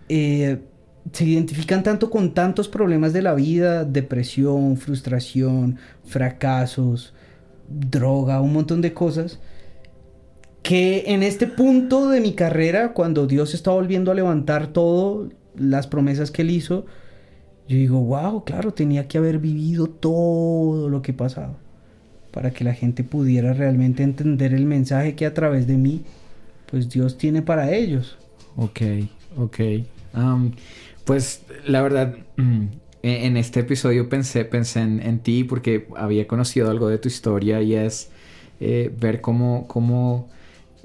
eh, se identifican tanto con tantos problemas de la vida, depresión, frustración, fracasos, droga, un montón de cosas, que en este punto de mi carrera, cuando Dios está volviendo a levantar todo, las promesas que él hizo, yo digo, wow, claro, tenía que haber vivido todo lo que pasaba para que la gente pudiera realmente entender el mensaje que a través de mí, pues Dios tiene para ellos. Ok, ok. pues la verdad, mm, e-, en este episodio pensé, pensé en, ti porque había conocido algo de tu historia y es eh, ver cómo, cómo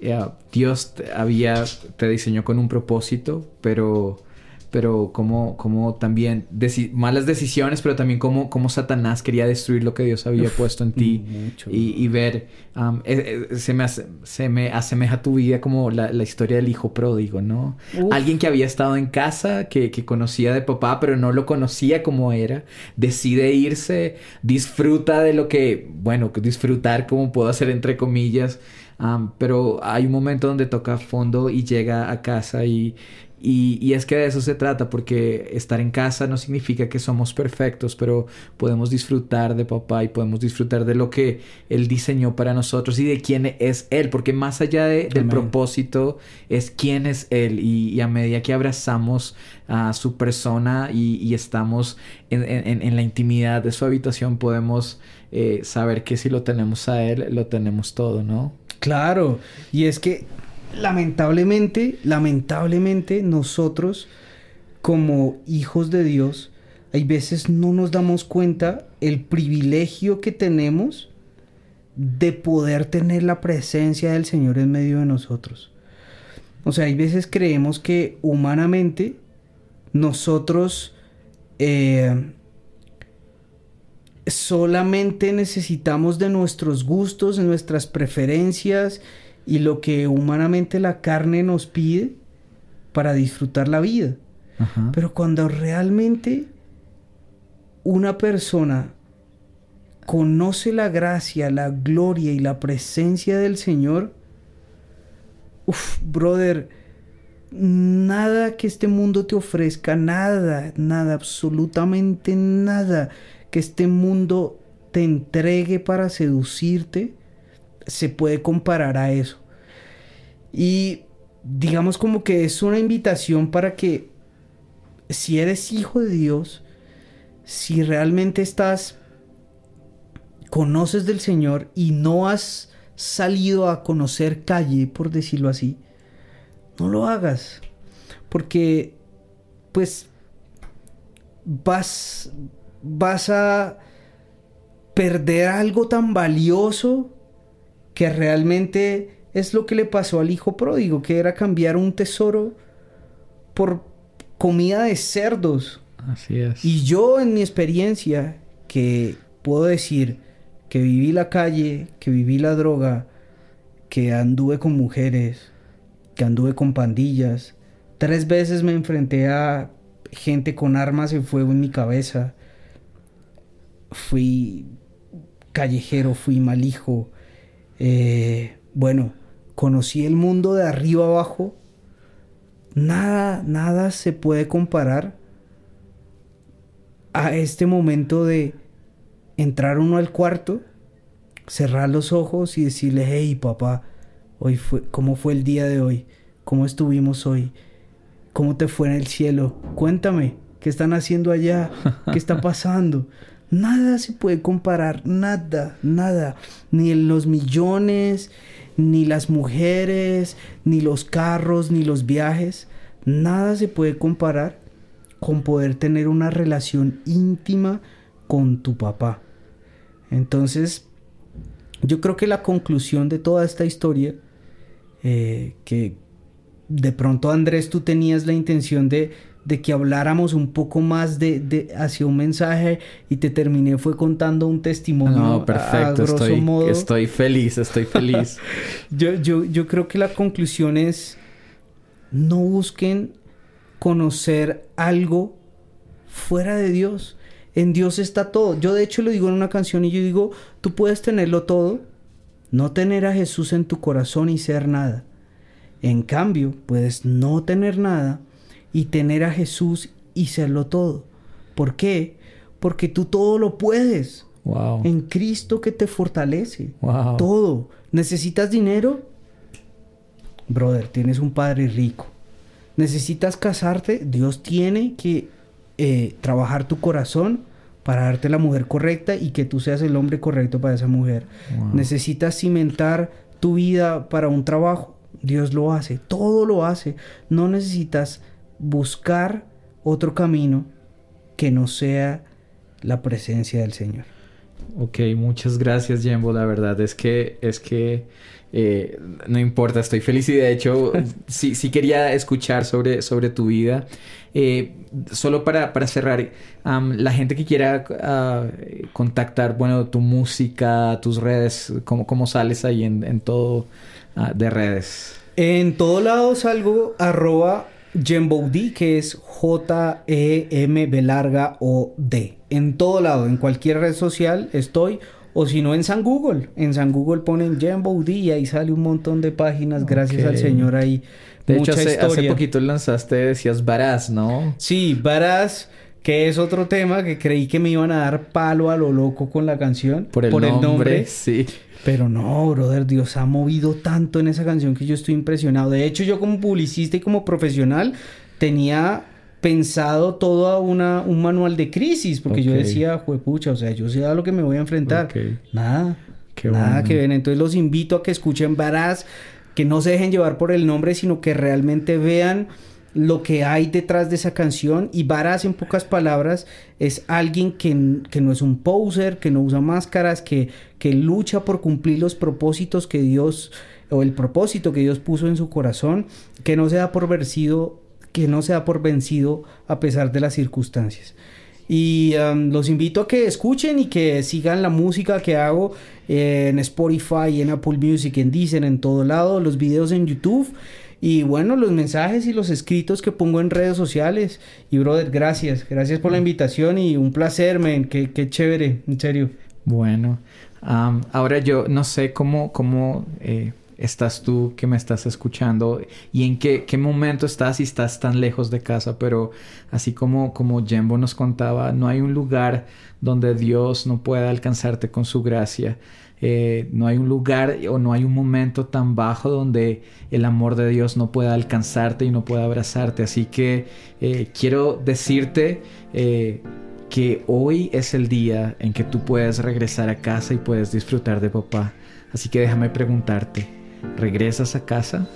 eh, Dios había, te diseñó con un propósito, pero pero como, como también malas decisiones, pero también como, como Satanás quería destruir lo que Dios había puesto en ti y, ver, um, eh, eh, se, me se me asemeja tu vida como la, la historia del hijo pródigo, ¿no? Alguien que había estado en casa, que, que, conocía de papá, pero no lo conocía como era, decide irse, disfruta de lo que, bueno, disfrutar como puedo hacer entre comillas. Um, pero hay un momento donde toca fondo y llega a casa y, y, es que de eso se trata, porque estar en casa no significa que somos perfectos, pero podemos disfrutar de papá y podemos disfrutar de lo que Él diseñó para nosotros y de quién es Él, porque más allá del propósito es quién es Él. Y, a medida que abrazamos a su persona y, estamos en, la intimidad de su habitación, podemos eh, saber que si lo tenemos a Él, lo tenemos todo, ¿no? Claro, y es que lamentablemente, lamentablemente nosotros como hijos de Dios, hay veces no nos damos cuenta el privilegio que tenemos de poder tener la presencia del Señor en medio de nosotros. O sea, hay veces creemos que humanamente nosotros eh, solamente necesitamos de nuestros gustos, de nuestras preferencias y lo que humanamente la carne nos pide para disfrutar la vida. Pero cuando realmente una persona conoce la gracia, la gloria y la presencia del Señor, uff, brother, nada que este mundo te ofrezca, nada, nada, absolutamente nada que este mundo te entregue para seducirte, se puede comparar a eso. Y digamos como que es una invitación para que si eres hijo de Dios, si realmente estás, conoces del Señor y no has salido a conocer calle, por decirlo así, no lo hagas. Porque, pues, vas, vas a perder algo tan valioso que realmente es lo que le pasó al hijo pródigo, que era cambiar un tesoro por comida de cerdos. Así es. Y yo en mi experiencia, que puedo decir que viví la calle, que viví la droga, que anduve con mujeres, que anduve con pandillas, tres veces me enfrenté a gente con armas en fuego en mi cabeza. Fui callejero, fui mal hijo. Eh, bueno, conocí el mundo de arriba abajo. Nada, nada se puede comparar a este momento de entrar uno al cuarto, cerrar los ojos y decirle, hey papá, hoy fue, ¿cómo fue el día de hoy? ¿Cómo estuvimos hoy? ¿Cómo te fue en el cielo? Cuéntame, ¿qué están haciendo allá? ¿Qué está pasando? Nada se puede comparar, nada, nada. Ni los millones, ni las mujeres, ni los carros, ni los viajes. Nada se puede comparar con poder tener una relación íntima con tu papá. Entonces, yo creo que la conclusión de toda esta historia, eh, que de pronto Andrés tú tenías la intención de, de que habláramos un poco más de, de, hacia un mensaje y te terminé fue contando un testimonio. No, perfecto, estoy, estoy feliz, estoy feliz. yo, yo, yo creo que la conclusión es, no busquen conocer algo fuera de Dios. En Dios está todo. Yo de hecho lo digo en una canción y yo digo, tú puedes tenerlo todo, no tener a Jesús en tu corazón y ser nada. En cambio, puedes no tener nada y tener a Jesús y serlo todo. ¿Por qué? Porque tú todo lo puedes. Wow. En Cristo que te fortalece. Wow. Todo. ¿Necesitas dinero? Brother, tienes un padre rico necesitas casarte, Dios tiene que eh, trabajar tu corazón para darte la mujer correcta y que tú seas el hombre correcto para esa mujer. Necesitas cimentar tu vida para un trabajo, Dios lo hace, todo lo hace. No necesitas buscar otro camino que no sea la presencia del Señor. Ok, muchas gracias, Jembo. La verdad es que es que eh, no importa, estoy feliz y de hecho sí, sí quería escuchar sobre, sobre tu vida. Eh, solo para, para cerrar, la gente que quiera uh, contactar, bueno, tu música, tus redes, ¿cómo, cómo sales ahí en, en todo uh, de redes? En todo lado salgo arroba Jemboudi, que es J-E-M-B larga O D. En todo lado, en cualquier red social estoy o si no, en San Google. En San Google ponen Jambo y ahí sale un montón de páginas. Gracias al Señor ahí. De hecho, hace, hace, poquito lanzaste, decías Baraz, ¿no? Sí, Baraz, que es otro tema que creí que me iban a dar palo a lo loco con la canción. Por el, nombre, sí. Pero no, brother, Dios ha movido tanto en esa canción que yo estoy impresionado. De hecho, yo como publicista y como profesional tenía pensado todo una, un manual de crisis, porque yo decía, juepucha, o sea, yo sé a lo que me voy a enfrentar. Nada. nada que ven. Entonces los invito a que escuchen Baraz. que no se dejen llevar por el nombre, sino que realmente vean lo que hay detrás de esa canción y Varas en pocas palabras es alguien que, no es un poser, que no usa máscaras, que, que lucha por cumplir los propósitos que Dios o el propósito que Dios puso en su corazón, que no se da por vencido, que no se da por vencido a pesar de las circunstancias. Y um, los invito a que escuchen y que sigan la música que hago en Spotify, en Apple Music, en Deezer, en todo lado, los videos en YouTube. Y bueno, los mensajes y los escritos que pongo en redes sociales. Y brother, gracias. Gracias por la invitación y un placer, men. Qué, qué chévere, en serio. Bueno, ahora yo no sé cómo, cómo eh, estás tú que me estás escuchando y en qué, qué momento estás y estás tan lejos de casa, pero así como, como Jembo nos contaba, no hay un lugar donde Dios no pueda alcanzarte con su gracia. Eh, no hay un lugar o no hay un momento tan bajo donde el amor de Dios no pueda alcanzarte y no pueda abrazarte. Así que eh, quiero decirte eh, que hoy es el día en que tú puedes regresar a casa y puedes disfrutar de papá. Así que déjame preguntarte, ¿regresas a casa?